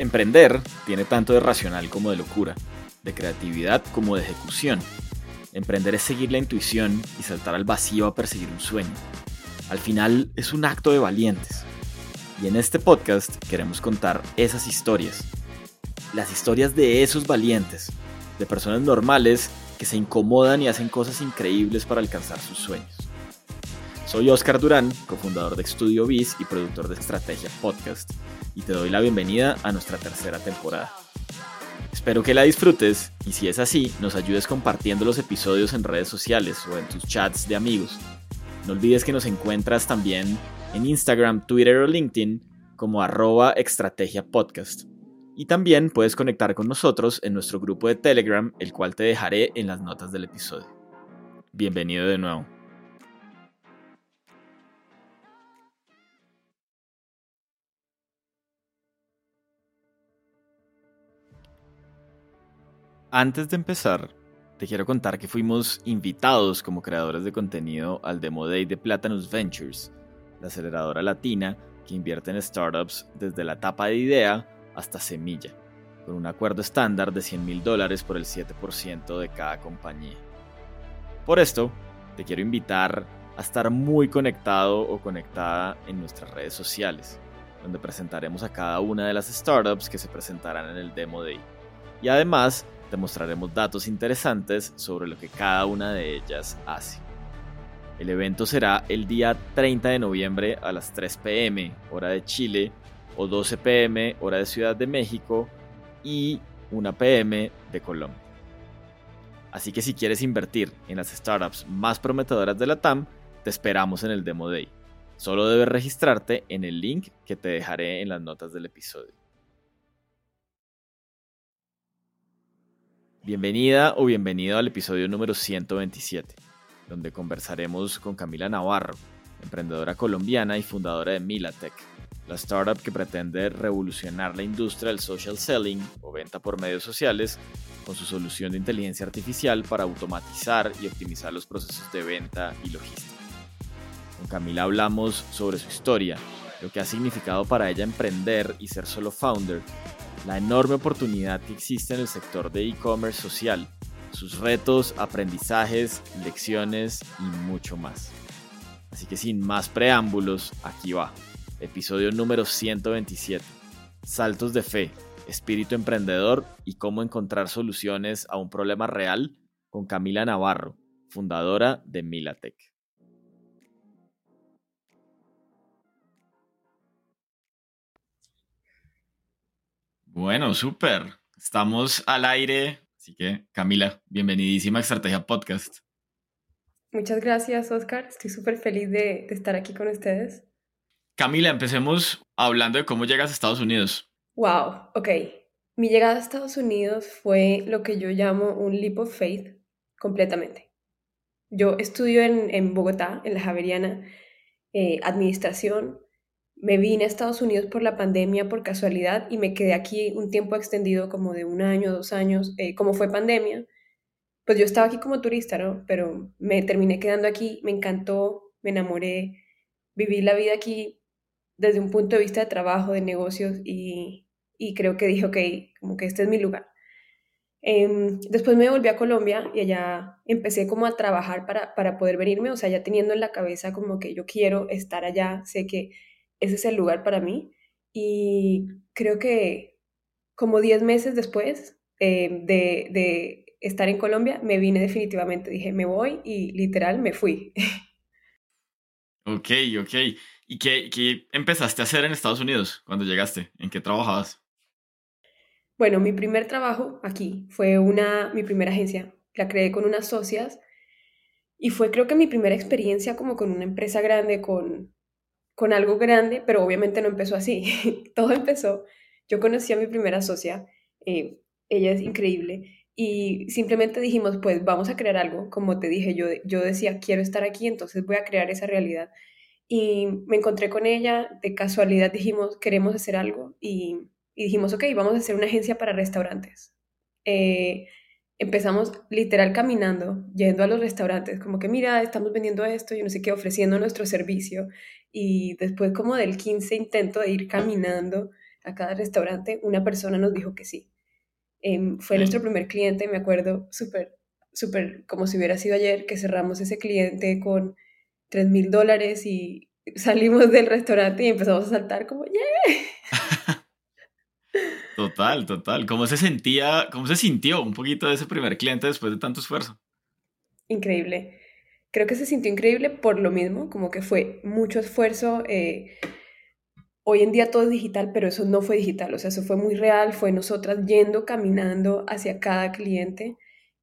Emprender tiene tanto de racional como de locura, de creatividad como de ejecución. Emprender es seguir la intuición y saltar al vacío a perseguir un sueño. Al final es un acto de valientes. Y en este podcast queremos contar esas historias las historias de esos valientes, de personas normales que se incomodan y hacen cosas increíbles para alcanzar sus sueños. Soy Oscar Durán, cofundador de Estudio Biz y productor de Estrategia Podcast, y te doy la bienvenida a nuestra tercera temporada. Espero que la disfrutes y si es así, nos ayudes compartiendo los episodios en redes sociales o en tus chats de amigos. No olvides que nos encuentras también en Instagram, Twitter o LinkedIn como arroba Estrategia Podcast. Y también puedes conectar con nosotros en nuestro grupo de Telegram, el cual te dejaré en las notas del episodio. Bienvenido de nuevo. Antes de empezar, te quiero contar que fuimos invitados como creadores de contenido al Demo Day de Platanus Ventures, la aceleradora latina que invierte en startups desde la etapa de idea hasta semilla, con un acuerdo estándar de 100 mil dólares por el 7% de cada compañía. Por esto, te quiero invitar a estar muy conectado o conectada en nuestras redes sociales, donde presentaremos a cada una de las startups que se presentarán en el Demo Day. Y además, te mostraremos datos interesantes sobre lo que cada una de ellas hace. El evento será el día 30 de noviembre a las 3 pm, hora de Chile, o 12 pm hora de Ciudad de México y 1 pm de Colombia. Así que si quieres invertir en las startups más prometedoras de la TAM, te esperamos en el Demo Day. Solo debes registrarte en el link que te dejaré en las notas del episodio. Bienvenida o bienvenido al episodio número 127, donde conversaremos con Camila Navarro, emprendedora colombiana y fundadora de Milatech, la startup que pretende revolucionar la industria del social selling o venta por medios sociales con su solución de inteligencia artificial para automatizar y optimizar los procesos de venta y logística. Con Camila hablamos sobre su historia, lo que ha significado para ella emprender y ser solo founder, la enorme oportunidad que existe en el sector de e-commerce social, sus retos, aprendizajes, lecciones y mucho más. Así que sin más preámbulos, aquí va episodio número 127. Saltos de fe, espíritu emprendedor y cómo encontrar soluciones a un problema real con Camila Navarro, fundadora de Milatech. Bueno, súper. Estamos al aire. Así que, Camila, bienvenidísima a Estrategia Podcast. Muchas gracias, Oscar. Estoy súper feliz de, de estar aquí con ustedes. Camila, empecemos hablando de cómo llegas a Estados Unidos. Wow, ok. Mi llegada a Estados Unidos fue lo que yo llamo un leap of faith completamente. Yo estudio en, Bogotá, en la Javeriana, eh, administración. Me vine a Estados Unidos por la pandemia, por casualidad, y me quedé aquí un tiempo extendido, como de un año, dos años, eh, como fue pandemia. Pues yo estaba aquí como turista, ¿no? Pero me terminé quedando aquí, me encantó, me enamoré, viví la vida aquí desde un punto de vista de trabajo, de negocios, y, creo que dije, ok, como que este es mi lugar. Em, después me volví a Colombia y allá empecé como a trabajar para, para poder venirme, o sea, ya teniendo en la cabeza como que yo quiero estar allá, sé que ese es el lugar para mí. Y creo que como 10 meses después em, de, de estar en Colombia, me vine definitivamente, dije, me voy y literal me fui. Ok, ok. ¿Y qué, empezaste a hacer en Estados Unidos cuando llegaste? ¿En qué trabajabas? Bueno, mi primer trabajo aquí fue una, mi primera agencia. La creé con unas socias y fue creo que mi primera experiencia como con una empresa grande, con, con algo grande, pero obviamente no empezó así. Todo empezó. Yo conocí a mi primera socia, eh, ella es increíble, y simplemente dijimos, pues vamos a crear algo. Como te dije, yo, yo decía, quiero estar aquí, entonces voy a crear esa realidad. Y me encontré con ella, de casualidad dijimos, queremos hacer algo, y, dijimos, ok, vamos a hacer una agencia para restaurantes. Eh, empezamos literal caminando, yendo a los restaurantes, como que mira, estamos vendiendo esto y no sé qué, ofreciendo nuestro servicio. Y después como del 15 intento de ir caminando a cada restaurante, una persona nos dijo que sí. Em, fue nuestro primer cliente, me acuerdo súper, súper como si hubiera sido ayer, que cerramos ese cliente con 3 mil dólares y salimos del restaurante y empezamos a saltar como, ¡yeah! Total, total. ¿Cómo se sentía, cómo se sintió un poquito de ese primer cliente después de tanto esfuerzo? Increíble. Creo que se sintió increíble por lo mismo, como que fue mucho esfuerzo. Eh, hoy en día todo es digital, pero eso no fue digital, o sea, eso fue muy real, fue nosotras yendo, caminando hacia cada cliente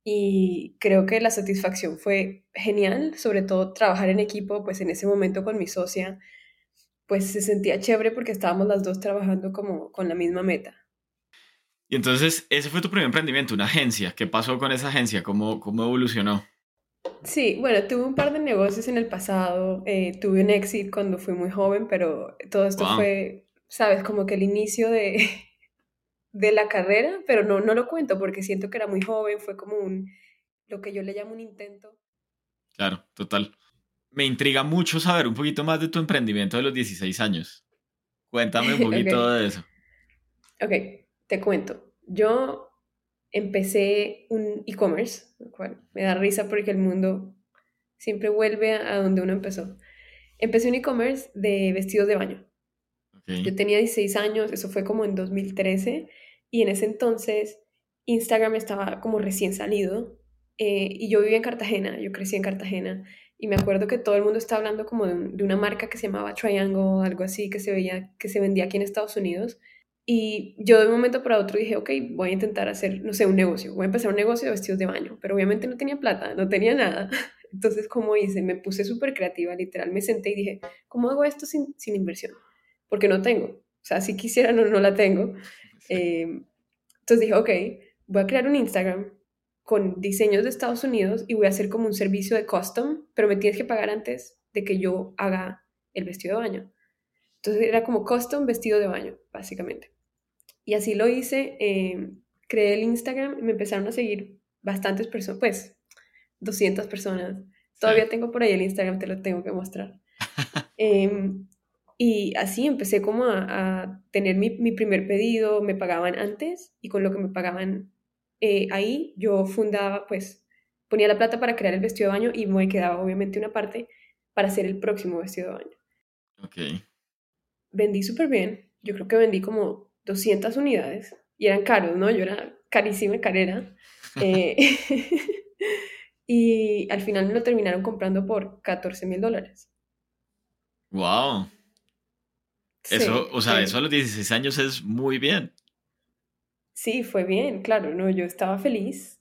y creo que la satisfacción fue genial, sobre todo trabajar en equipo, pues en ese momento con mi socia, pues se sentía chévere porque estábamos las dos trabajando como con la misma meta. Y entonces, ese fue tu primer emprendimiento, una agencia. ¿Qué pasó con esa agencia? ¿Cómo, cómo evolucionó? Sí, bueno, tuve un par de negocios en el pasado. Eh, tuve un exit cuando fui muy joven, pero todo esto fue, sabes, como que el inicio de, de la carrera, pero no, no lo cuento porque siento que era muy joven, fue como un, lo que yo le llamo un intento. Claro, total. Me intriga mucho saber un poquito más de tu emprendimiento de los 16 años. Cuéntame un poquito de eso. Ok, te cuento, yo empecé un e-commerce, me da risa porque el mundo siempre vuelve a donde uno empezó. Empecé un e-commerce de vestidos de baño. Yo tenía 16 años, eso fue como en 2013, y en ese entonces Instagram estaba como recién salido, eh, y yo vivía en Cartagena, yo crecí en Cartagena, y me acuerdo que todo el mundo estaba hablando como de, de, una marca que se llamaba Triangle, algo así, que se, veía, que se vendía aquí en Estados Unidos, y yo de un momento para otro dije, ok, voy a intentar hacer, no sé, un negocio, voy a empezar un negocio de vestidos de baño, pero obviamente no tenía plata, no tenía nada. Entonces, ¿cómo hice? Me puse súper creativa, literal, me senté y dije, ¿cómo hago esto sin, sin inversión? Porque no tengo. O sea, si quisiera, no, no la tengo. Em, entonces dije, ok, voy a crear un Instagram con diseños de Estados Unidos y voy a hacer como un servicio de custom, pero me tienes que pagar antes de que yo haga el vestido de baño. Entonces era como custom vestido de baño, básicamente. Y así lo hice, eh, creé el Instagram y me empezaron a seguir bastantes personas, pues 200 personas. Todavía tengo por ahí el Instagram, te lo tengo que mostrar. Em, y así empecé como a, tener mi, mi, primer pedido, me pagaban antes y con lo que me pagaban eh, ahí yo fundaba, pues ponía la plata para crear el vestido de baño y me quedaba obviamente una parte para hacer el próximo vestido de baño. Ok. Vendí súper bien, yo creo que vendí como 200 unidades y eran caros, ¿no? Yo era carísima carera. Eh, y al final me lo terminaron comprando por 14 mil dólares. ¡Wow! Eso, o sea, eso a los 16 años es muy bien. Sí, fue bien, claro, no, yo estaba feliz,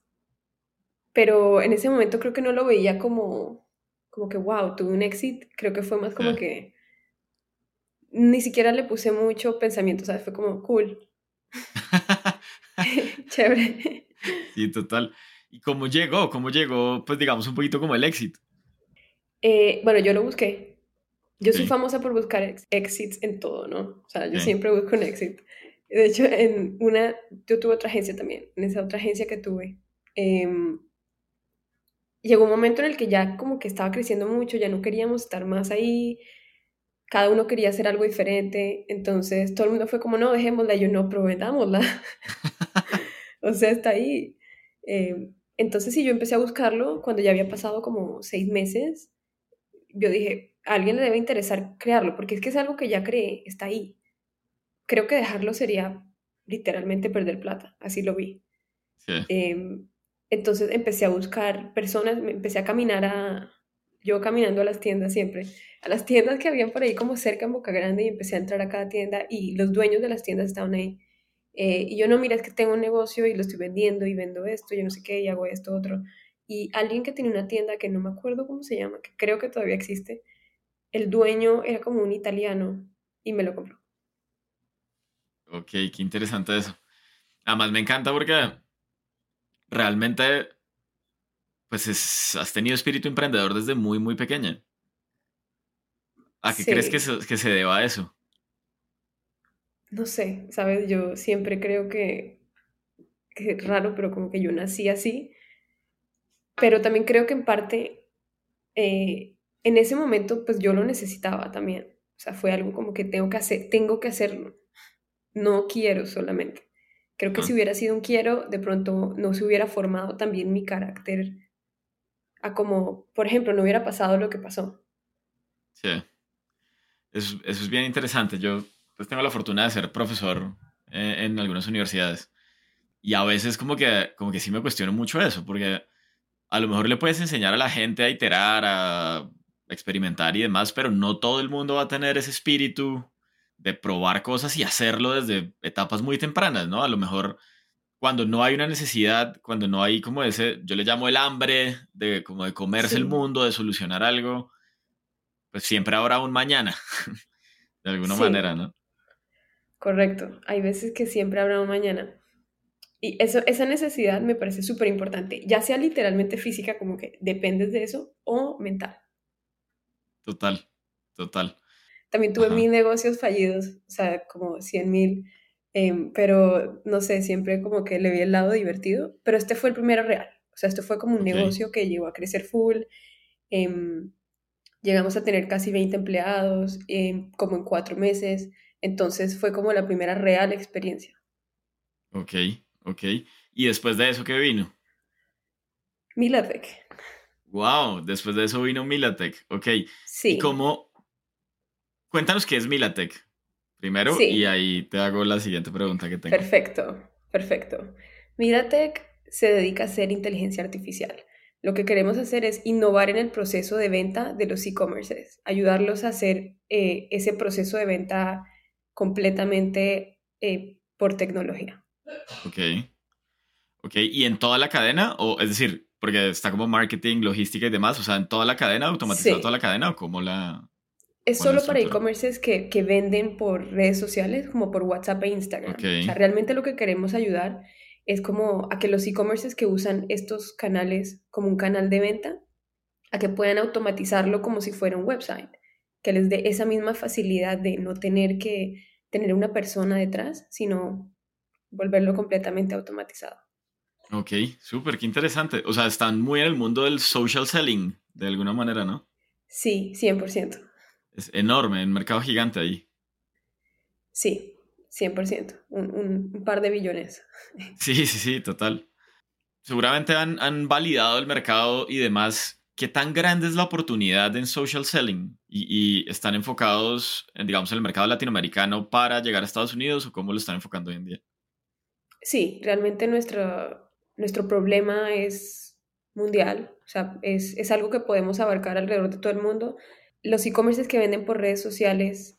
pero en ese momento creo que no lo veía como, como que, wow, tuve un éxito, creo que fue más como que ni siquiera le puse mucho pensamiento, ¿sabes? Fue como cool. Chévere. Sí, total. ¿Y cómo llegó? ¿Cómo llegó, pues digamos, un poquito como el éxito? Eh, bueno, yo lo busqué. Yo soy famosa por buscar exits en todo, ¿no? O sea, yo siempre busco un exit. De hecho, en una, yo tuve otra agencia también, en esa otra agencia que tuve. Em, llegó un momento en el que ya como que estaba creciendo mucho, ya no queríamos estar más ahí, cada uno quería hacer algo diferente, entonces todo el mundo fue como, no, dejémosla, y yo no, prometámosla. o sea, está ahí. Eh, entonces, si yo empecé a buscarlo cuando ya había pasado como seis meses. Yo dije, a alguien le debe interesar crearlo, porque es que es algo que ya creé, está ahí. Creo que dejarlo sería literalmente perder plata, así lo vi. Em, entonces empecé a buscar personas, empecé a caminar a, yo caminando a las tiendas siempre, a las tiendas que habían por ahí como cerca en Boca Grande y empecé a entrar a cada tienda y los dueños de las tiendas estaban ahí. Eh, y yo no, mira, es que tengo un negocio y lo estoy vendiendo y vendo esto, yo no sé qué, y hago esto, otro. Y alguien que tiene una tienda que no me acuerdo cómo se llama, que creo que todavía existe, el dueño era como un italiano y me lo compró. Ok, qué interesante eso. Además me encanta porque realmente pues has tenido espíritu emprendedor desde muy, muy pequeña. ¿A qué crees que se, que se deba a eso? No sé, sabes, yo siempre creo que, que es raro, pero como que yo nací así. Pero también creo que en parte, eh, en ese momento, pues yo lo necesitaba también. O sea, fue algo como que tengo que hacer, tengo que hacerlo. No quiero solamente. Creo que si hubiera sido un quiero, de pronto no se hubiera formado también mi carácter a como, por ejemplo, no hubiera pasado lo que pasó. Sí. Eso, es bien interesante. Yo pues, tengo la fortuna de ser profesor eh, en, algunas universidades. Y a veces como que, como que sí me cuestiono mucho eso, porque a lo mejor le puedes enseñar a la gente a iterar, a experimentar y demás, pero no todo el mundo va a tener ese espíritu de probar cosas y hacerlo desde etapas muy tempranas, ¿no? A lo mejor cuando no hay una necesidad, cuando no hay como ese, yo le llamo el hambre de como de comerse el mundo, de solucionar algo, pues siempre habrá un mañana, de alguna manera, ¿no? Correcto, hay veces que siempre habrá un mañana. Y eso, esa necesidad me parece súper importante, ya sea literalmente física, como que dependes de eso, o mental. Total, total. También tuve mil negocios fallidos, o sea, como 100 mil Em, pero no sé, siempre como que le vi el lado divertido, pero este fue el primero real, o sea, esto fue como un negocio que llegó a crecer full, em, llegamos a tener casi 20 empleados, em, como en cuatro meses, entonces fue como la primera real experiencia. Ok, ok. ¿Y después de eso qué vino? Milatec. Wow, después de eso vino Milatec, ok. Sí. ¿Y cómo? Cuéntanos qué es Milatec primero y ahí te hago la siguiente pregunta que tengo. Perfecto, perfecto. Miratech se dedica a hacer inteligencia artificial. Lo que queremos hacer es innovar en el proceso de venta de los e-commerces, ayudarlos a hacer eh, ese proceso de venta completamente eh, por tecnología. Ok. Ok, ¿y en toda la cadena? O es decir, porque está como marketing, logística y demás, o sea, en toda la cadena, automatizado toda la cadena o cómo la... Es solo para e-commerces que, que, venden por redes sociales, como por WhatsApp e Instagram. O sea, realmente lo que queremos ayudar es como a que los e-commerces que usan estos canales como un canal de venta, a que puedan automatizarlo como si fuera un website, que les dé esa misma facilidad de no tener que tener una persona detrás, sino volverlo completamente automatizado. Ok, súper, qué interesante. O sea, están muy en el mundo del social selling, de alguna manera, ¿no? Sí, 100%. Es enorme, un mercado gigante ahí. Sí, 100%, un, un, par de billones. Sí, sí, sí, total. Seguramente han, han, validado el mercado y demás. ¿Qué tan grande es la oportunidad en social selling? ¿Y, y están enfocados, en, digamos, en el mercado latinoamericano para llegar a Estados Unidos o cómo lo están enfocando hoy en día? Sí, realmente nuestro, nuestro problema es mundial, o sea, es, es algo que podemos abarcar alrededor de todo el mundo los e-commerces que venden por redes sociales,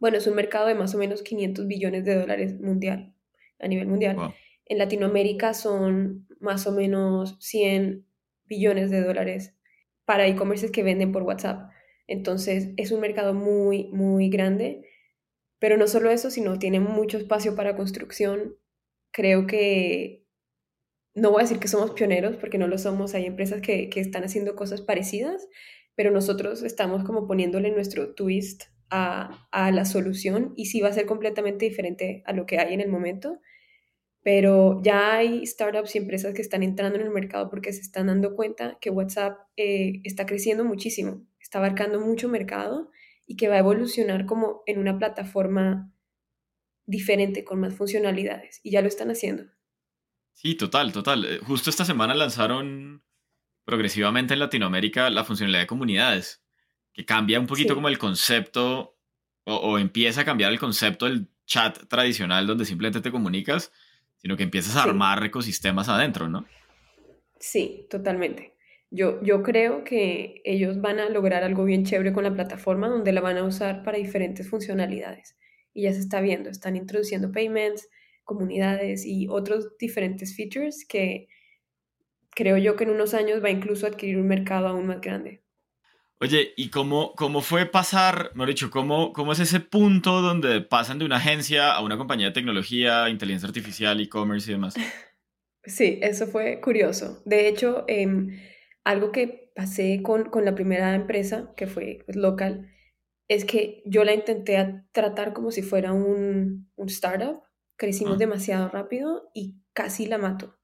bueno, es un mercado de más o menos 500 billones de dólares mundial, a nivel mundial. En Latinoamérica son más o menos 100 billones de dólares para e-commerces que venden por WhatsApp. Entonces es un mercado muy, muy grande. Pero no solo eso, sino tiene mucho espacio para construcción. Creo que, no voy a decir que somos pioneros, porque no lo somos. Hay empresas que, que están haciendo cosas parecidas, pero nosotros estamos como poniéndole nuestro twist a, la solución y sí va a ser completamente diferente a lo que hay en el momento, pero ya hay startups y empresas que están entrando en el mercado porque se están dando cuenta que WhatsApp eh, está creciendo muchísimo, está abarcando mucho mercado y que va a evolucionar como en una plataforma diferente, con más funcionalidades, y ya lo están haciendo. Sí, total, total. Eh, justo esta semana lanzaron progresivamente en Latinoamérica la funcionalidad de comunidades, que cambia un poquito como el concepto o, empieza a cambiar el concepto del chat tradicional donde simplemente te comunicas, sino que empiezas a armar ecosistemas adentro, ¿no? Sí, totalmente. Yo, yo creo que ellos van a lograr algo bien chévere con la plataforma donde la van a usar para diferentes funcionalidades. Y ya se está viendo, están introduciendo payments, comunidades y otros diferentes features que creo yo que en unos años va incluso a adquirir un mercado aún más grande. Oye, ¿y cómo, cómo fue pasar, mejor dicho, cómo, cómo es ese punto donde pasan de una agencia a una compañía de tecnología, inteligencia artificial, e-commerce y demás? Sí, eso fue curioso. De hecho, em, algo que pasé con, con, la primera empresa, que fue pues, local, es que yo la intenté tratar como si fuera un, un startup. Crecimos ah. demasiado rápido y casi la mato.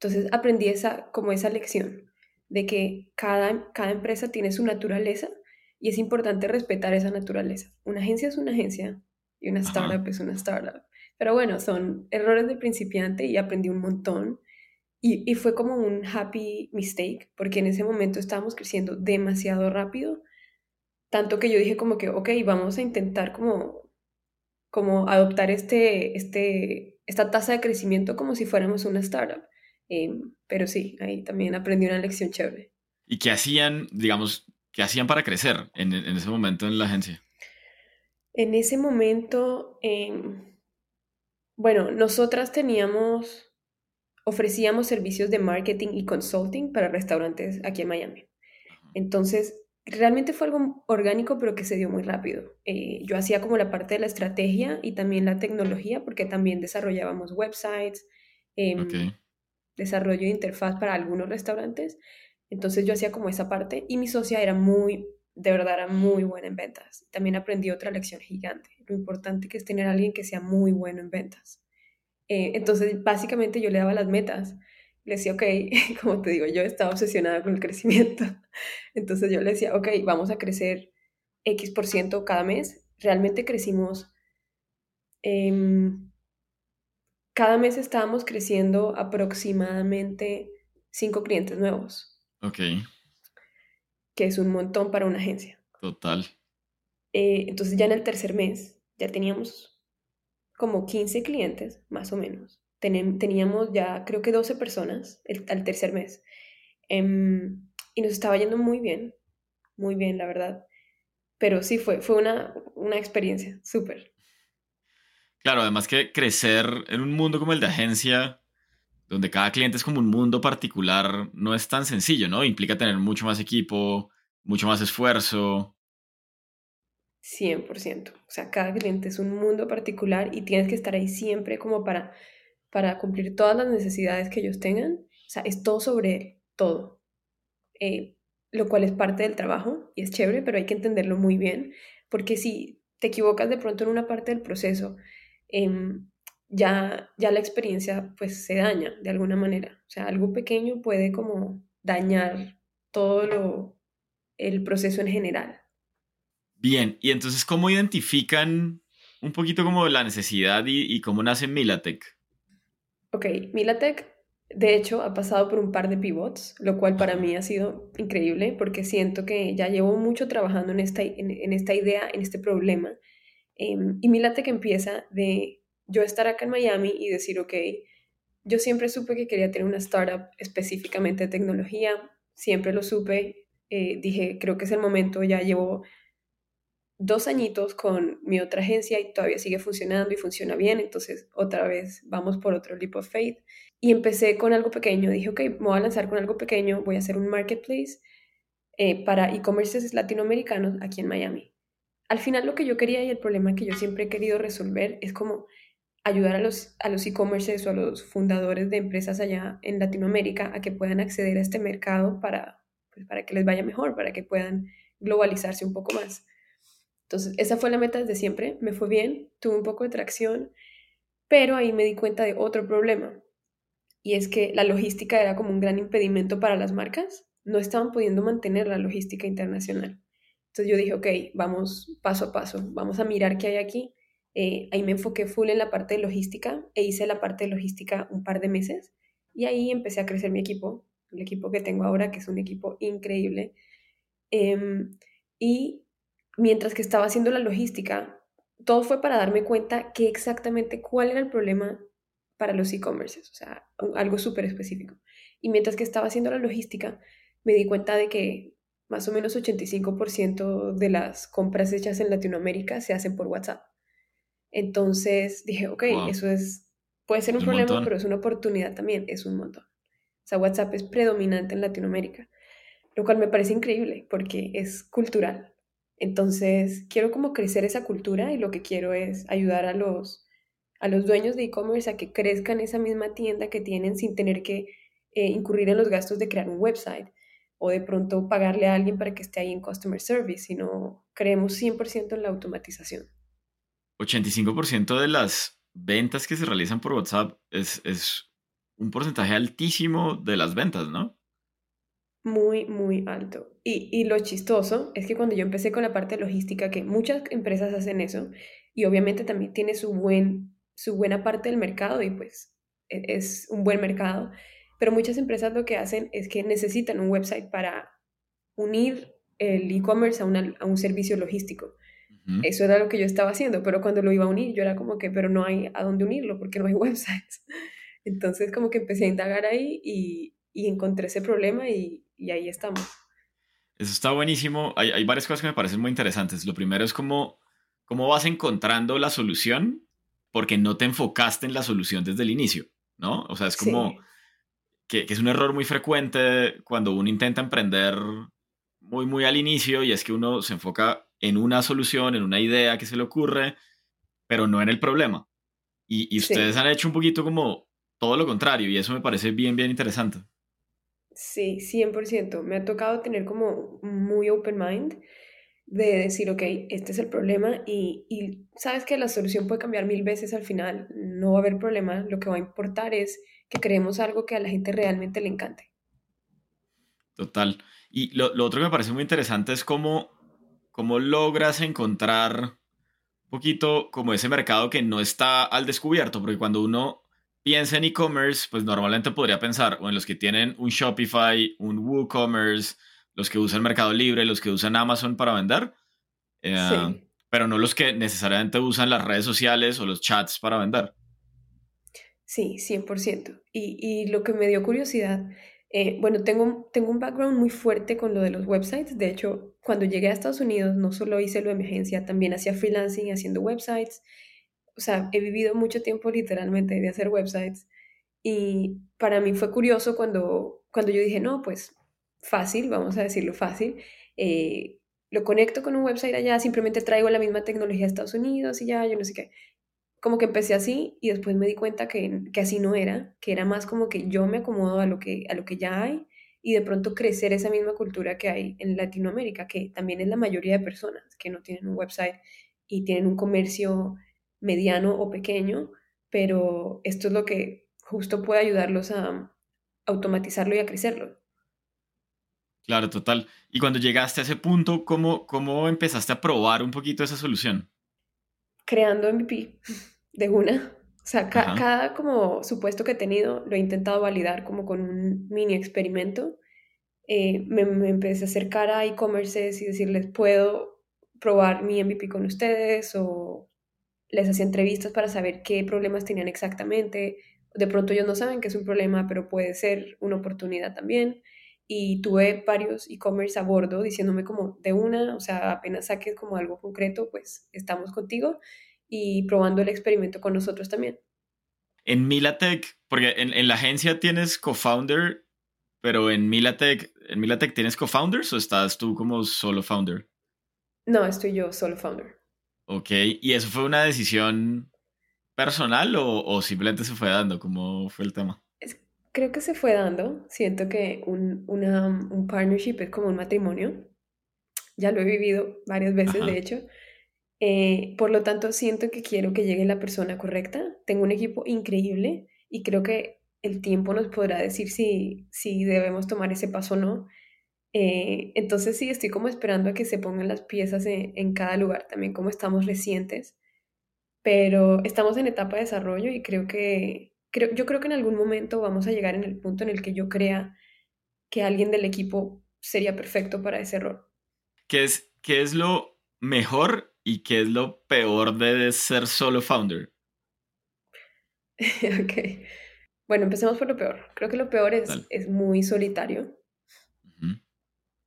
Entonces aprendí esa, como esa lección de que cada, cada empresa tiene su naturaleza y es importante respetar esa naturaleza. Una agencia es una agencia y una startup es una startup. Pero bueno, son errores de principiante y aprendí un montón. Y, y, fue como un happy mistake, porque en ese momento estábamos creciendo demasiado rápido, tanto que yo dije como que, ok, vamos a intentar como, como adoptar este, este, esta tasa de crecimiento como si fuéramos una startup. Em, pero sí, ahí también aprendí una lección chévere. ¿Y qué hacían, digamos, qué hacían para crecer en, en ese momento en la agencia? En ese momento, em, bueno, nosotras teníamos, ofrecíamos servicios de marketing y consulting para restaurantes aquí en Miami. Entonces, realmente fue algo orgánico, pero que se dio muy rápido. Eh, yo hacía como la parte de la estrategia y también la tecnología, porque también desarrollábamos websites. Em, desarrollo de interfaz para algunos restaurantes. Entonces yo hacía como esa parte y mi socia era muy, de verdad, era muy buena en ventas. También aprendí otra lección gigante, lo importante que es tener a alguien que sea muy bueno en ventas. Eh, entonces básicamente yo le daba las metas. Le decía, ok, como te digo, yo estaba obsesionada con el crecimiento. Entonces yo le decía, ok, vamos a crecer X por ciento cada mes. Realmente crecimos eh, cada mes estábamos creciendo aproximadamente cinco clientes nuevos. Ok. Que es un montón para una agencia. Total. Eh, entonces ya en el tercer mes ya teníamos como 15 clientes, más o menos. teníamos ya creo que 12 personas al tercer mes. Em, y nos estaba yendo muy bien, muy bien, la verdad. Pero sí, fue, fue una, una experiencia súper. Claro, además que crecer en un mundo como el de agencia, donde cada cliente es como un mundo particular, no es tan sencillo, ¿no? Implica tener mucho más equipo, mucho más esfuerzo. 100%. O sea, cada cliente es un mundo particular y tienes que estar ahí siempre como para, para cumplir todas las necesidades que ellos tengan. O sea, es todo sobre él, todo. Eh, lo cual es parte del trabajo y es chévere, pero hay que entenderlo muy bien, porque si te equivocas de pronto en una parte del proceso Em, ya, ya la experiencia pues se daña de alguna manera. O sea, algo pequeño puede como dañar todo lo, el proceso en general. Bien, y entonces, ¿cómo identifican un poquito como la necesidad y, y cómo nace Milatec? Ok, Milatec de hecho ha pasado por un par de pivots, lo cual para mí ha sido increíble porque siento que ya llevo mucho trabajando en esta, en esta idea, en este problema Em, y mi que empieza de yo estar acá en Miami y decir, ok, yo siempre supe que quería tener una startup específicamente de tecnología, siempre lo supe, eh, dije, creo que es el momento, ya llevo dos añitos con mi otra agencia y todavía sigue funcionando y funciona bien, entonces otra vez vamos por otro leap of faith. Y empecé con algo pequeño, dije, ok, me voy a lanzar con algo pequeño, voy a hacer un marketplace eh, para e-commerces latinoamericanos aquí en Miami al final lo que yo quería y el problema que yo siempre he querido resolver es como ayudar a los a los e-commerces o a los fundadores de empresas allá en Latinoamérica a que puedan acceder a este mercado para, pues, para que les vaya mejor, para que puedan globalizarse un poco más. Entonces, esa fue la meta desde siempre, me fue bien, tuve un poco de tracción, pero ahí me di cuenta de otro problema, y es que la logística era como un gran impedimento para las marcas, no estaban pudiendo mantener la logística internacional. Entonces yo dije, ok, vamos paso a paso, vamos a mirar qué hay aquí. Eh, ahí me enfoqué full en la parte de logística e hice la parte de logística un par de meses y ahí empecé a crecer mi equipo, el equipo que tengo ahora, que es un equipo increíble. Em, y mientras que estaba haciendo la logística, todo fue para darme cuenta que exactamente cuál era el problema para los e-commerces, o sea, algo súper específico. Y mientras que estaba haciendo la logística, me di cuenta de que más o menos 85% de las compras hechas en Latinoamérica se hacen por WhatsApp. Entonces dije, ok, eso es, puede ser un, problema, pero es una oportunidad también, es un montón. O sea, WhatsApp es predominante en Latinoamérica. lo cual me parece increíble porque es cultural. Entonces, quiero como crecer esa cultura y lo que quiero es ayudar a los, a los dueños de e-commerce a que crezcan esa misma tienda que tienen sin tener que eh, incurrir en los gastos de crear un website o de pronto pagarle a alguien para que esté ahí en customer service, sino creemos 100% en la automatización. 85% de las ventas que se realizan por WhatsApp es, es un porcentaje altísimo de las ventas, ¿no? Muy, muy alto. Y, y, lo chistoso es que cuando yo empecé con la parte logística, que muchas empresas hacen eso, y obviamente también tiene su, buen, su buena parte del mercado, y pues e, es un buen mercado, pero muchas empresas lo que hacen es que necesitan un website para unir el e-commerce a, a, un servicio logístico. Eso era lo que yo estaba haciendo, pero cuando lo iba a unir, yo era como que, pero no hay a dónde unirlo porque no hay websites. Entonces como que empecé a indagar ahí y, y encontré ese problema y, y, ahí estamos. Eso está buenísimo. Hay, hay, varias cosas que me parecen muy interesantes. Lo primero es cómo, cómo vas encontrando la solución porque no te enfocaste en la solución desde el inicio, ¿no? O sea, es como que, que, es un error muy frecuente cuando uno intenta emprender muy, muy al inicio y es que uno se enfoca en una solución, en una idea que se le ocurre, pero no en el problema. Y, y ustedes han hecho un poquito como todo lo contrario y eso me parece bien, bien interesante. Sí, 100%. Me ha tocado tener como muy open mind de decir, ok, este es el problema y, y, sabes que la solución puede cambiar mil veces al final, no va a haber problema, lo que va a importar es que creemos algo que a la gente realmente le encante. Total. Y lo, lo otro que me parece muy interesante es cómo, cómo logras encontrar un poquito como ese mercado que no está al descubierto, porque cuando uno piensa en e-commerce, pues normalmente podría pensar o en los que tienen un Shopify, un WooCommerce, los que usan Mercado Libre, los que usan Amazon para vender, eh, pero no los que necesariamente usan las redes sociales o los chats para vender. Sí, 100%. Y, y lo que me dio curiosidad, eh, bueno, tengo, tengo un background muy fuerte con lo de los websites. De hecho, cuando llegué a Estados Unidos, no solo hice lo de emergencia, también hacía freelancing haciendo websites o sea, he vivido mucho tiempo literalmente de hacer websites y para mí fue curioso cuando, cuando yo dije, no, pues fácil, vamos a decirlo fácil, eh, lo conecto con un website allá, simplemente traigo la misma tecnología a Estados Unidos y ya, yo no sé qué. Como que empecé así y después me di cuenta que, que así no era, que era más como que yo me acomodo a lo que, a lo que ya hay y de pronto crecer esa misma cultura que hay en Latinoamérica, que también es la mayoría de personas que no tienen un website y tienen un comercio mediano o pequeño, pero esto es lo que justo puede ayudarlos a automatizarlo y a crecerlo. Claro, total. Y cuando llegaste a ese punto, ¿cómo, cómo empezaste a probar un poquito esa solución? Creando MVP de una. O sea, cada como supuesto que he tenido lo he intentado validar como con un mini experimento. Eh, me, me, empecé a acercar a e-commerces y decirles, ¿puedo probar mi MVP con ustedes? O les hacía entrevistas para saber qué problemas tenían exactamente. De pronto ellos no saben que es un problema, pero puede ser una oportunidad también. Y tuve varios e-commerce a bordo diciéndome como de una, o sea, apenas saques como algo concreto, pues estamos contigo y probando el experimento con nosotros también. En Milatech, porque en, en la agencia tienes co-founder, pero en Milatech, ¿en Milatech tienes co-founders o estás tú como solo founder? No, estoy yo solo founder. Ok, ¿y eso fue una decisión personal o, simplemente se fue dando? ¿Cómo fue el tema? Creo que se fue dando. Siento que un, una, un partnership es como un matrimonio. Ya lo he vivido varias veces, de hecho. Eh, por lo tanto, siento que quiero que llegue la persona correcta. Tengo un equipo increíble y creo que el tiempo nos podrá decir si, si debemos tomar ese paso o no. Eh, entonces sí, estoy como esperando a que se pongan las piezas en, cada lugar, también como estamos recientes, pero estamos en etapa de desarrollo y creo que, creo, yo creo que en algún momento vamos a llegar en el punto en el que yo crea que alguien del equipo sería perfecto para ese rol. ¿Qué es, qué es lo mejor y qué es lo peor de ser solo founder? ok. Bueno, empecemos por lo peor. Creo que lo peor es, es muy solitario.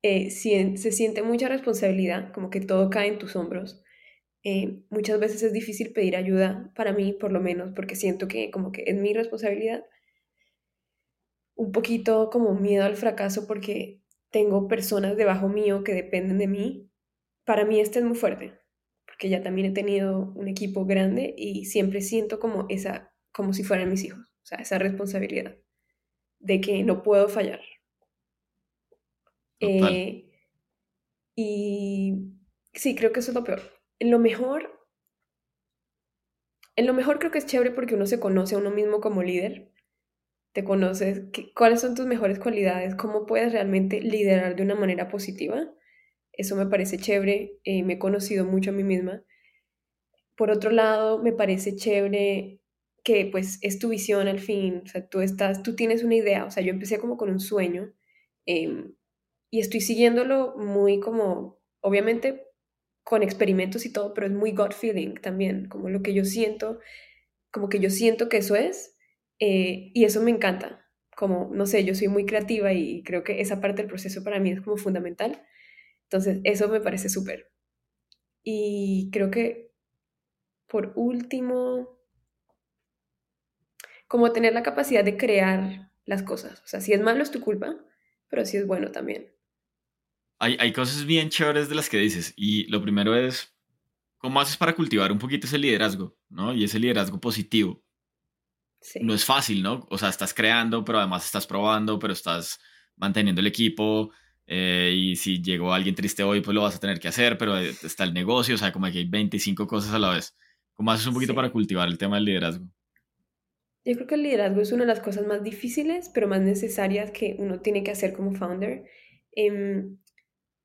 Eh, se siente mucha responsabilidad, como que todo cae en tus hombros. Eh, muchas veces es difícil pedir ayuda, para mí por lo menos, porque siento que como que es mi responsabilidad. Un poquito como miedo al fracaso porque tengo personas debajo mío que dependen de mí, para mí este es muy fuerte, porque ya también he tenido un equipo grande y siempre siento como esa, como si fueran mis hijos, o sea, esa responsabilidad de que no puedo fallar. Eh, y sí, creo que eso es lo peor. En lo mejor, en lo mejor creo que es chévere porque uno se conoce a uno mismo como líder, te conoces, cuáles son tus mejores cualidades, cómo puedes realmente liderar de una manera positiva. Eso me parece chévere, eh, me he conocido mucho a mí misma. Por otro lado, me parece chévere que pues es tu visión al fin, o sea, tú estás, tú tienes una idea, o sea, yo empecé como con un sueño em, y estoy siguiéndolo muy como, obviamente con experimentos y todo, pero es muy gut feeling también, como lo que yo siento, como que yo siento que eso es, eh, y eso me encanta. Como, no sé, yo soy muy creativa y creo que esa parte del proceso para mí es como fundamental. Entonces, eso me parece súper. Y creo que, por último, como tener la capacidad de crear las cosas. O sea, si es malo es tu culpa, pero si es bueno también. Hay, hay cosas bien chéveres de las que dices. Y lo primero es, ¿cómo haces para cultivar un poquito ese liderazgo? ¿no? Y ese liderazgo positivo. No es fácil, ¿no? O sea, estás creando, pero además estás probando, pero estás manteniendo el equipo. Eh, y si llegó alguien triste hoy, pues lo vas a tener que hacer, pero eh, está el negocio, o sea, como que hay 25 cosas a la vez. ¿Cómo haces un poquito para cultivar el tema del liderazgo? Yo creo que el liderazgo es una de las cosas más difíciles, pero más necesarias que uno tiene que hacer como founder. Em,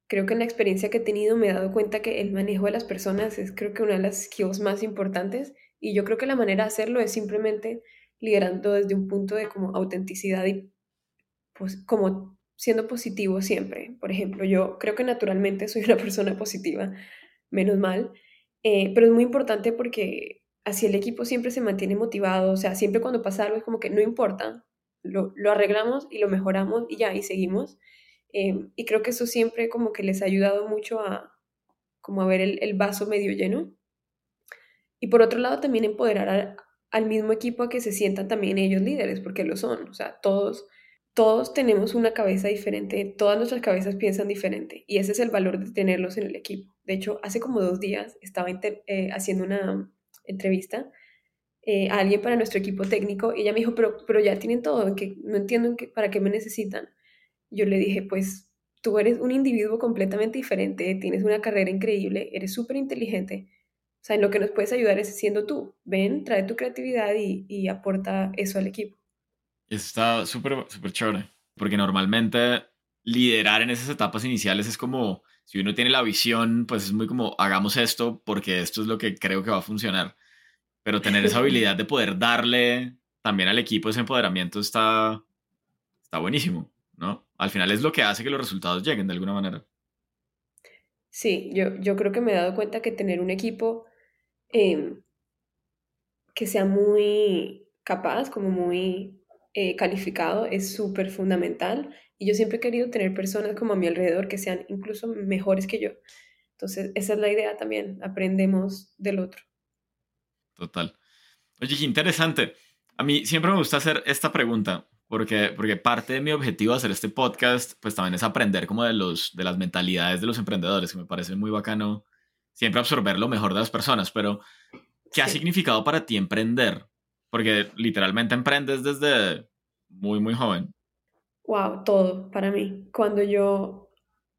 creo que en la experiencia que he tenido me he dado cuenta que el manejo de las personas es creo que una de las skills más importantes y yo creo que la manera de hacerlo es simplemente liderando desde un punto de como autenticidad y pues como siendo positivo siempre. Por ejemplo, yo creo que naturalmente soy una persona positiva, menos mal, eh, pero es muy importante porque así el equipo siempre se mantiene motivado, o sea, siempre cuando pasa algo es como que no importa, lo, lo arreglamos y lo mejoramos y ya, y seguimos. Eh, y creo que eso siempre como que les ha ayudado mucho a como a ver el, vaso medio lleno. Y por otro lado, también empoderar al mismo equipo a que se sientan también ellos líderes, porque lo son. O sea, todos, todos tenemos una cabeza diferente, todas nuestras cabezas piensan diferente y ese es el valor de tenerlos en el equipo. De hecho, hace como dos días estaba eh, haciendo una entrevista eh, a alguien para nuestro equipo técnico y ella me dijo, pero, pero ya tienen todo, que no entiendo para qué me necesitan. Yo le dije, pues tú eres un individuo completamente diferente, tienes una carrera increíble, eres súper inteligente o sea, en lo que nos puedes ayudar es siendo tú. Ven, trae tu creatividad y, aporta eso al equipo. Está súper, súper chévere. Porque normalmente liderar en esas etapas iniciales es como, si uno tiene la visión, pues es muy como, hagamos esto porque esto es lo que creo que va a funcionar. Pero tener esa habilidad de poder darle también al equipo ese empoderamiento está, está buenísimo, ¿no? Al final es lo que hace que los resultados lleguen de alguna manera. Sí, yo, yo creo que me he dado cuenta que tener un equipo Em, que sea muy capaz, como muy eh, calificado, es súper fundamental. Y yo siempre he querido tener personas como a mi alrededor que sean incluso mejores que yo. Entonces, esa es la idea también, aprendemos del otro. Total. Oye, qué interesante. A mí siempre me gusta hacer esta pregunta, porque, porque parte de mi objetivo de hacer este podcast, pues también es aprender como de, los, de las mentalidades de los emprendedores, que me parece muy bacano siempre absorber lo mejor de las personas, pero ¿qué ha significado para ti emprender? Porque literalmente emprendes desde muy, muy joven. Wow, todo para mí. Cuando yo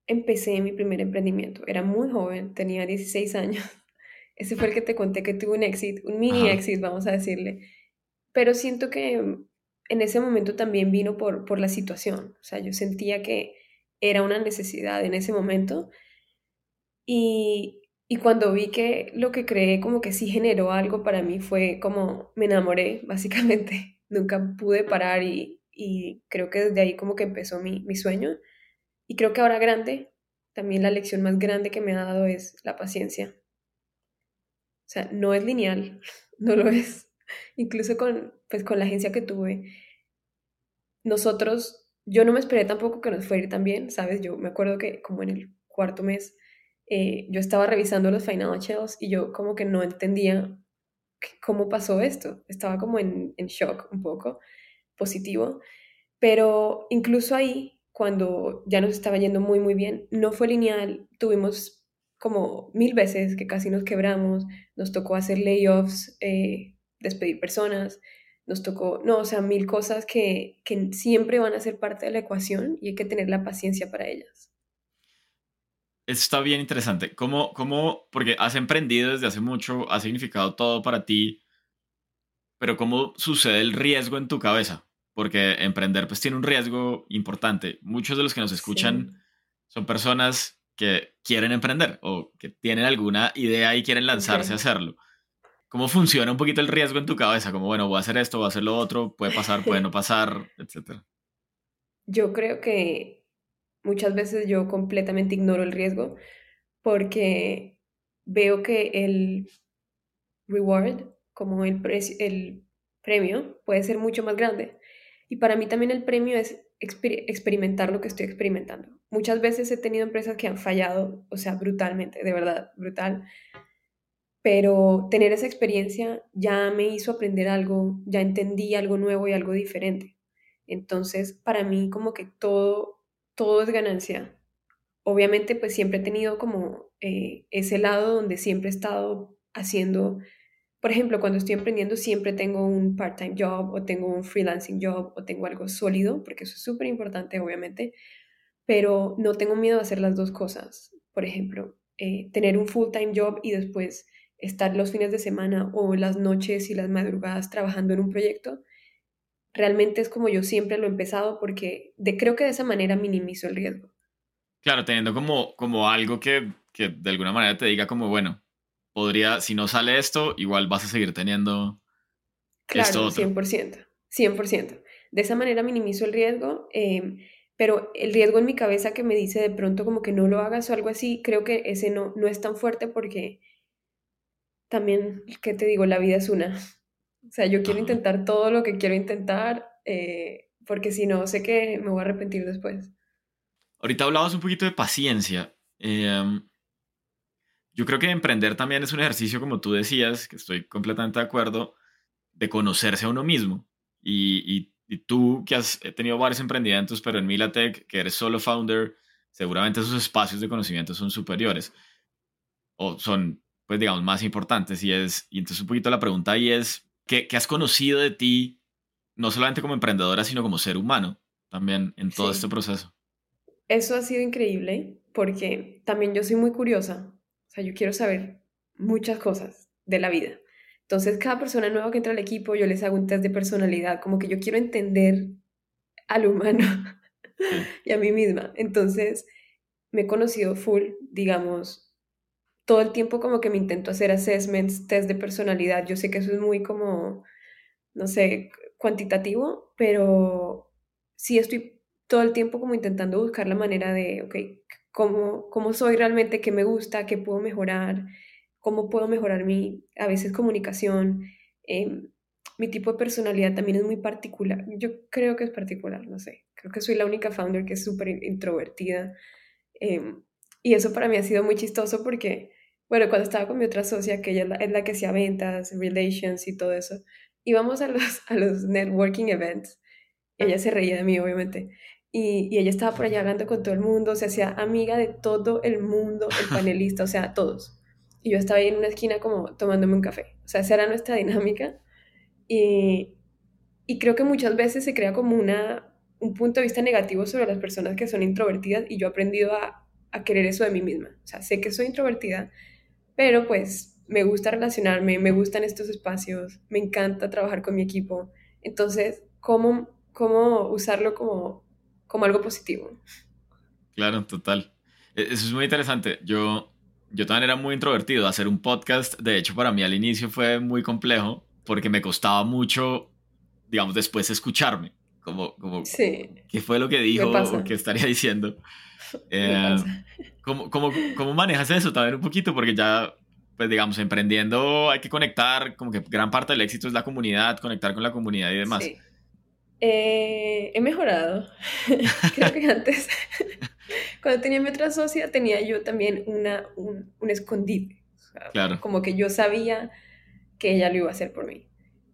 empecé mi primer emprendimiento, era muy joven, tenía 16 años. Ese fue el que te conté que tuve un exit, un mini exit, vamos a decirle. Pero siento que en ese momento también vino por, por la situación. O sea, yo sentía que era una necesidad en ese momento. Y, y cuando vi que lo que creé como que sí generó algo para mí fue como me enamoré, básicamente. Nunca pude parar y, y creo que desde ahí como que empezó mi, mi sueño. Y creo que ahora grande, también la lección más grande que me ha dado es la paciencia. O sea, no es lineal, no lo es. Incluso con, pues, con la agencia que tuve, nosotros, yo no me esperé tampoco que nos fuera tan bien, ¿sabes? Yo me acuerdo que como en el cuarto mes eh, yo estaba revisando los financials y yo como que no entendía cómo pasó esto. Estaba como en, en shock un poco, positivo. Pero incluso ahí, cuando ya nos estaba yendo muy, muy bien. No fue lineal, tuvimos como mil veces que casi nos quebramos, nos tocó hacer layoffs, eh, despedir personas, nos tocó, no, o sea, mil cosas que, que siempre van a ser parte de la ecuación y hay que tener la paciencia para ellas. Eso está bien interesante. ¿Cómo, cómo, porque has emprendido desde hace mucho, ha significado todo para ti, pero cómo sucede el riesgo en tu cabeza? Porque emprender pues tiene un riesgo importante. Muchos de los que nos escuchan son personas que quieren emprender o que tienen alguna idea y quieren lanzarse a hacerlo. ¿Cómo funciona un poquito el riesgo en tu cabeza? Como, bueno, voy a hacer esto, voy a hacer lo otro, puede pasar, puede no pasar, etcétera. Yo creo que muchas veces yo completamente ignoro el riesgo porque veo que el reward, como el, el premio, puede ser mucho más grande. Y para mí también el premio es experimentar lo que estoy experimentando. Muchas veces he tenido empresas que han fallado, o sea, brutalmente, de verdad, brutal pero tener esa experiencia ya me hizo aprender algo, ya entendí algo nuevo y algo diferente. Entonces, para mí como que todo, todo es ganancia. Obviamente, pues siempre he tenido como eh, ese lado donde siempre he estado haciendo, por ejemplo, cuando estoy emprendiendo siempre tengo un part-time job o tengo un freelancing job o tengo algo sólido, porque eso es súper importante, obviamente, pero no tengo miedo a hacer las dos cosas. Por ejemplo, eh, tener un full-time job y después estar los fines de semana o las noches y las madrugadas trabajando en un proyecto, realmente es como yo siempre lo he empezado porque de, creo que de esa manera minimizo el riesgo. Claro, teniendo como, como algo que, que de alguna manera te diga como, bueno, podría, si no sale esto, igual vas a seguir teniendo claro, esto otro. 100%, 100%. De esa manera minimizo el riesgo, em, pero el riesgo en mi cabeza que me dice de pronto como que no lo hagas o algo así, creo que ese no, no es tan fuerte porque también, ¿qué te digo? La vida es una. O sea, yo quiero intentar todo lo que quiero intentar, eh, porque si no, sé que me voy a arrepentir después. Ahorita hablabas un poquito de paciencia. Em, yo creo que emprender también es un ejercicio, como tú decías, que estoy completamente de acuerdo, de conocerse a uno mismo. Y, y tú que has tenido varios emprendimientos, pero en Milatech, que eres solo founder, seguramente esos espacios de conocimiento son superiores o son pues digamos, más importantes. Y, es, y entonces un poquito la pregunta ahí es, ¿qué, ¿qué, has conocido de ti, no solamente como emprendedora, sino como ser humano también en todo este proceso? Eso ha sido increíble porque también yo soy muy curiosa. O sea, yo quiero saber muchas cosas de la vida. Entonces, cada persona nueva que entra al equipo, yo les hago un test de personalidad, como que yo quiero entender al humano y a mí misma. Entonces, me he conocido full, digamos, todo el tiempo como que me intento hacer assessments, test de personalidad. Yo sé que eso es muy como, no sé, cuantitativo, pero sí estoy todo el tiempo como intentando buscar la manera de, ok, cómo, cómo soy realmente, qué me gusta, qué puedo mejorar, cómo puedo mejorar mi, a veces, comunicación. Em, mi tipo de personalidad también es muy particular. Yo creo que es particular, no sé. Creo que soy la única founder que es súper introvertida. Em, y eso para mí ha sido muy chistoso porque bueno, cuando estaba con mi otra socia, que ella es la, que hacía ventas, relations y todo eso, íbamos a los, a los networking events. Ella se reía de mí, obviamente. Y, y, ella estaba por allá hablando con todo el mundo, se hacía amiga de todo el mundo, el panelista, o sea, todos. Y yo estaba ahí en una esquina como tomándome un café. O sea, esa era nuestra dinámica. Y, y creo que muchas veces se crea como una, un punto de vista negativo sobre las personas que son introvertidas y yo he aprendido a, a querer eso de mí misma. O sea, sé que soy introvertida, pero pues me gusta relacionarme, me gustan estos espacios, me encanta trabajar con mi equipo. Entonces, ¿cómo, cómo usarlo como, como algo positivo? Claro, total. E, eso es muy interesante. Yo, yo también era muy introvertido. Hacer un podcast, de hecho, para mí al inicio fue muy complejo porque me costaba mucho, digamos, después escucharme. Como, como sí. ¿qué fue lo que dijo o qué estaría diciendo? Eh, ¿cómo, cómo, cómo manejas eso también un poquito? Porque ya, pues digamos, emprendiendo hay que conectar, como que gran parte del éxito es la comunidad, conectar con la comunidad y demás. Sí. Eh, he mejorado. Creo que antes, cuando tenía mi otra socia, tenía yo también una, un, un escondite. claro. Como que yo sabía que ella lo iba a hacer por mí.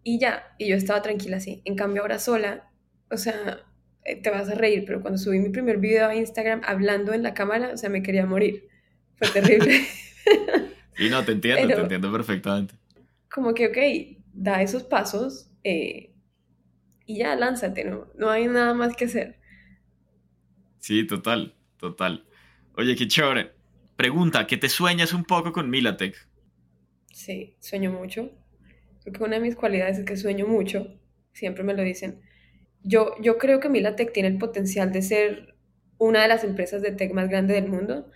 Y ya, y yo estaba tranquila así. En cambio, ahora sola, o sea, te vas a reír, pero cuando subí mi primer video a Instagram hablando en la cámara, o sea, me quería morir. Fue terrible. Y no, te entiendo, te entiendo perfectamente. Como que, ok, da esos pasos eh, y ya, lánzate, ¿no? No hay nada más que hacer. Sí, total, total. Oye, qué chévere. Pregunta, ¿qué te sueñas un poco con Milatec? Sí, sueño mucho. Creo que una de mis cualidades es que sueño mucho. Siempre me lo dicen. Yo, yo creo que Milatec tiene el potencial de ser una de las empresas de tech más grandes del mundo.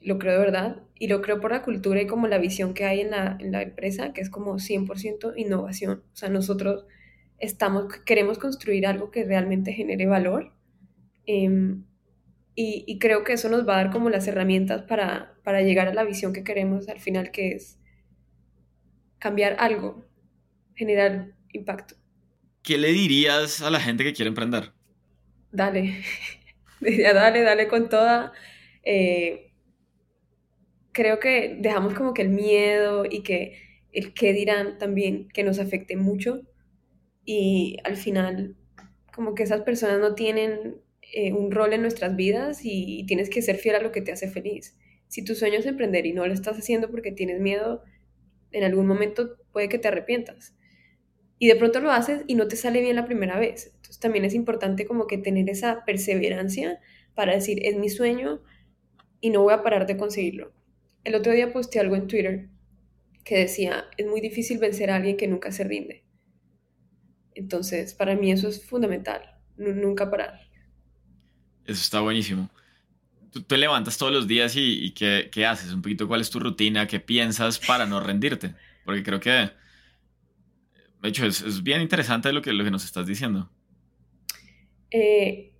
Lo creo de verdad. Y lo creo por la cultura y como la visión que hay en la, en la empresa, que es como 100% innovación. O sea, nosotros estamos, queremos construir algo que realmente genere valor. Em, y, y, creo que eso nos va a dar como las herramientas para, para llegar a la visión que queremos al final, que es cambiar algo, generar impacto. ¿Qué le dirías a la gente que quiere emprender? Dale, diría dale, dale con toda. Eh, creo que dejamos como que el miedo y que el qué dirán también que nos afecte mucho y al final como que esas personas no tienen eh, un rol en nuestras vidas y, tienes que ser fiel a lo que te hace feliz. Si tu sueño es emprender y no lo estás haciendo porque tienes miedo, en algún momento puede que te arrepientas. Y de pronto lo haces y no te sale bien la primera vez. Entonces también es importante como que tener esa perseverancia para decir, es mi sueño y no voy a parar de conseguirlo. El otro día posté algo en Twitter que decía, es muy difícil vencer a alguien que nunca se rinde. Entonces, para mí eso es fundamental, nunca parar. Eso está buenísimo. Tú te levantas todos los días y, y ¿qué, ¿qué, haces? Un poquito cuál es tu rutina, qué piensas para no rendirte. Porque creo que, de hecho, es, bien interesante lo que, lo que nos estás diciendo. Eh,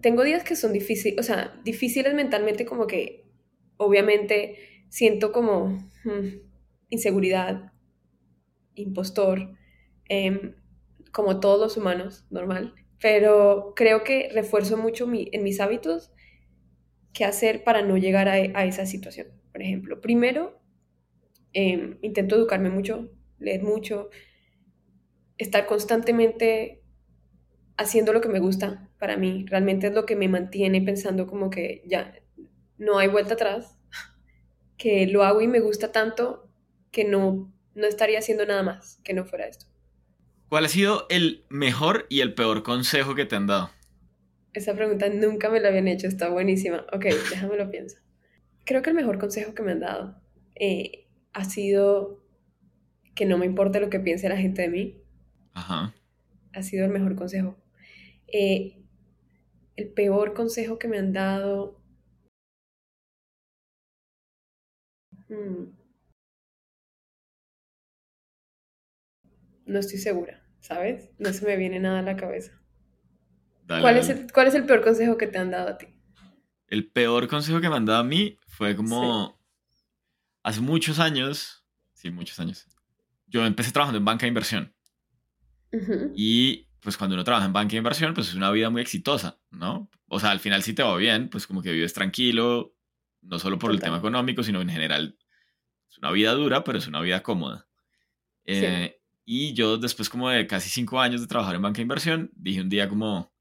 tengo días que son difíciles, o sea, difíciles mentalmente como que, obviamente, siento como hmm, inseguridad, impostor, eh, como todos los humanos, normal. Pero creo que refuerzo mucho mi, en mis hábitos qué hacer para no llegar a, a esa situación. Por ejemplo, primero, eh, intento educarme mucho, leer mucho, estar constantemente haciendo lo que me gusta para mí. Realmente es lo que me mantiene pensando como que ya no hay vuelta atrás, que lo hago y me gusta tanto que no, no estaría haciendo nada más que no fuera esto. ¿Cuál ha sido el mejor y el peor consejo que te han dado? Esa pregunta nunca me la habían hecho, está buenísima. Ok, déjame lo pienso. Creo que el mejor consejo que me han dado eh, ha sido que no me importe lo que piense la gente de mí. Ajá. Ha sido el mejor consejo. Eh, el peor consejo que me han dado... Hmm. No estoy segura, ¿sabes? No se me viene nada a la cabeza. Dale, ¿Cuál, dale. Es el, ¿Cuál es el peor consejo que te han dado a ti? El peor consejo que me han dado a mí fue como sí. hace muchos años, sí, muchos años, yo empecé trabajando en banca de inversión. Uh -huh. Y pues cuando uno trabaja en banca de inversión, pues es una vida muy exitosa, ¿no? O sea, al final si te va bien, pues como que vives tranquilo, no solo por Total. el tema económico, sino en general. Es una vida dura, pero es una vida cómoda. Eh, sí. Y yo después como de casi cinco años de trabajar en banca de inversión, dije un día como,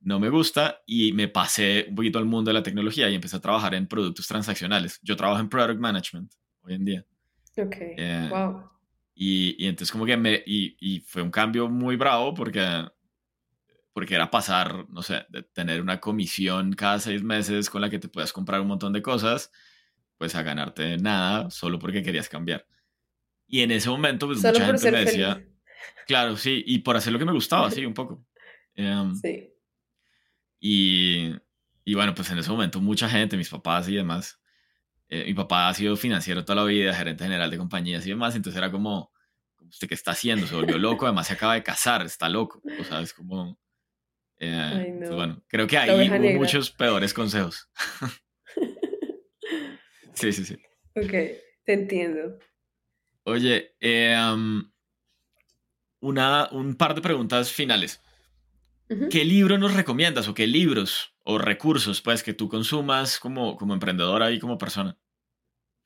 no me gusta y me pasé un poquito al mundo de la tecnología y empecé a trabajar en productos transaccionales. Yo trabajo en product management hoy en día. Ok, eh, wow. Y, y, entonces como que me... Y, y, fue un cambio muy bravo porque, porque era pasar, no sé, de tener una comisión cada seis meses con la que te puedas comprar un montón de cosas, pues a ganarte nada solo porque querías cambiar. Y en ese momento pues solo mucha gente me decía... Feliz. Claro, sí, y por hacer lo que me gustaba, sí, un poco. Um, sí. Y, y, bueno, pues en ese momento mucha gente, mis papás y demás, eh, mi papá ha sido financiero toda la vida, gerente general de compañías y demás, entonces era como, ¿usted qué está haciendo? Se volvió loco, además se acaba de casar, está loco, o sea, es como... Eh, Ay, no. pues bueno, creo que ahí hubo negra. muchos peores consejos. sí, sí, sí. Ok, te entiendo. Oye, eh, um, una, un par de preguntas finales. ¿Qué libro nos recomiendas o qué libros o recursos pues que tú consumas como, como emprendedora y como persona?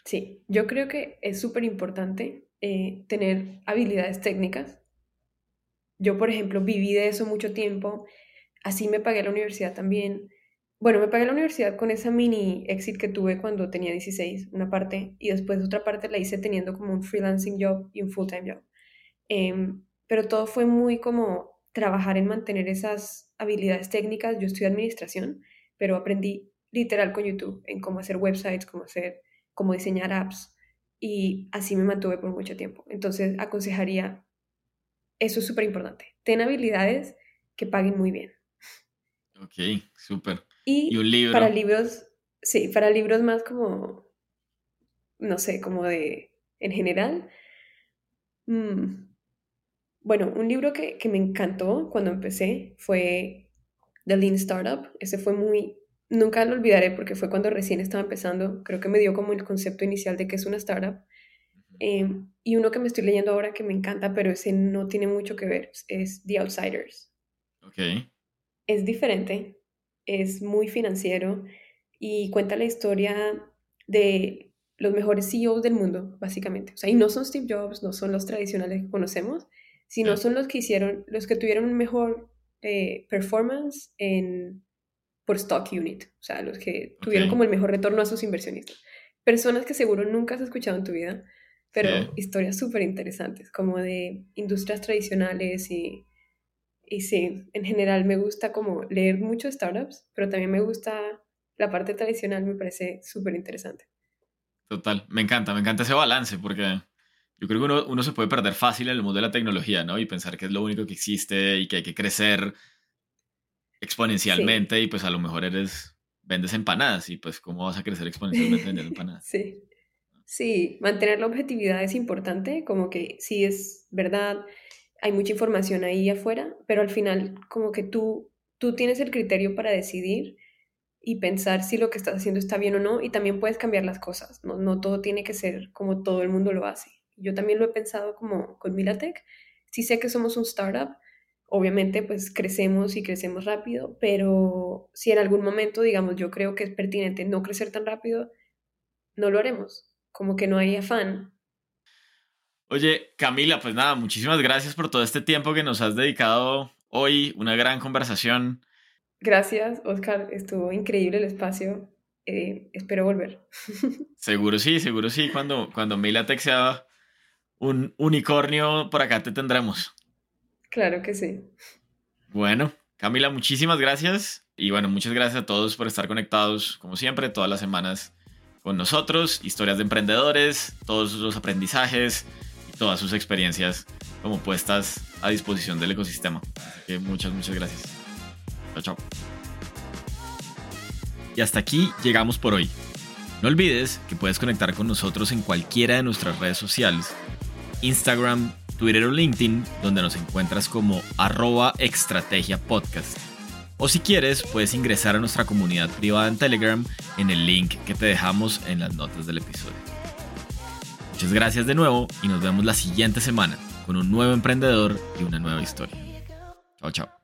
Sí, yo creo que es súper importante eh, tener habilidades técnicas. Yo, por ejemplo, viví de eso mucho tiempo. así me pagué la universidad también. Bueno, me pagué la universidad con esa mini exit que tuve cuando tenía 16, una parte, y después otra parte la hice teniendo como un freelancing job y un full-time job. Em, pero todo fue muy como trabajar en mantener esas habilidades técnicas. Yo estudié administración, pero aprendí literal con YouTube en cómo hacer websites, cómo hacer, cómo diseñar apps, y así me mantuve por mucho tiempo. Entonces, aconsejaría, eso es súper importante, ten habilidades que paguen muy bien. Ok, súper. Y, un libro. Para libros, sí, para libros más como, no sé, como de, en general. Mm, bueno, un libro que, que me encantó cuando empecé fue The Lean Startup. Ese fue muy, nunca lo olvidaré porque fue cuando recién estaba empezando. Creo que me dio como el concepto inicial de que es una startup. Em, y uno que me estoy leyendo ahora que me encanta, pero ese no tiene mucho que ver, es The Outsiders. Ok. Es diferente, es muy financiero y cuenta la historia de los mejores CEOs del mundo, básicamente. O sea, y no son Steve Jobs, no son los tradicionales que conocemos, sino son los que hicieron, los que tuvieron un mejor eh, performance en, por stock unit, o sea, los que tuvieron como el mejor retorno a sus inversionistas. Personas que seguro nunca has escuchado en tu vida, pero historias súper interesantes, como de industrias tradicionales y y sí, en general me gusta como leer muchos startups, pero también me gusta la parte tradicional, me parece súper interesante. Total, me encanta, me encanta ese balance porque yo creo que uno, uno, se puede perder fácil en el mundo de la tecnología, ¿no? Y pensar que es lo único que existe y que hay que crecer exponencialmente y pues a lo mejor eres, vendes empanadas y pues cómo vas a crecer exponencialmente vendiendo empanadas. sí. Sí, mantener la objetividad es importante, como que sí es verdad, hay mucha información ahí afuera, pero al final como que tú, tú tienes el criterio para decidir y pensar si lo que estás haciendo está bien o no, y también puedes cambiar las cosas, no, no todo tiene que ser como todo el mundo lo hace. Yo también lo he pensado como con Milatech, sí sé que somos un startup, obviamente pues crecemos y crecemos rápido, pero si en algún momento, digamos, yo creo que es pertinente no crecer tan rápido, no lo haremos, como que no hay afán Oye, Camila, pues nada, muchísimas gracias por todo este tiempo que nos has dedicado hoy, una gran conversación. Gracias, Oscar, estuvo increíble el espacio. Eh, espero volver. Seguro sí, seguro sí. Cuando, cuando Milatech sea un unicornio, por acá te tendremos. Claro que sí. Bueno, Camila, muchísimas gracias. Y bueno, muchas gracias a todos por estar conectados, como siempre, todas las semanas con nosotros. Historias de emprendedores, todos los aprendizajes todas sus experiencias como puestas a disposición del ecosistema. que muchas, muchas gracias. Chao, chao. Y hasta aquí llegamos por hoy. No olvides que puedes conectar con nosotros en cualquiera de nuestras redes sociales, Instagram, Twitter o LinkedIn, donde nos encuentras como arroba estrategia podcast. O si quieres, puedes ingresar a nuestra comunidad privada en Telegram en el link que te dejamos en las notas del episodio. Muchas gracias de nuevo y nos vemos la siguiente semana con un nuevo emprendedor y una nueva historia. Chao, chao.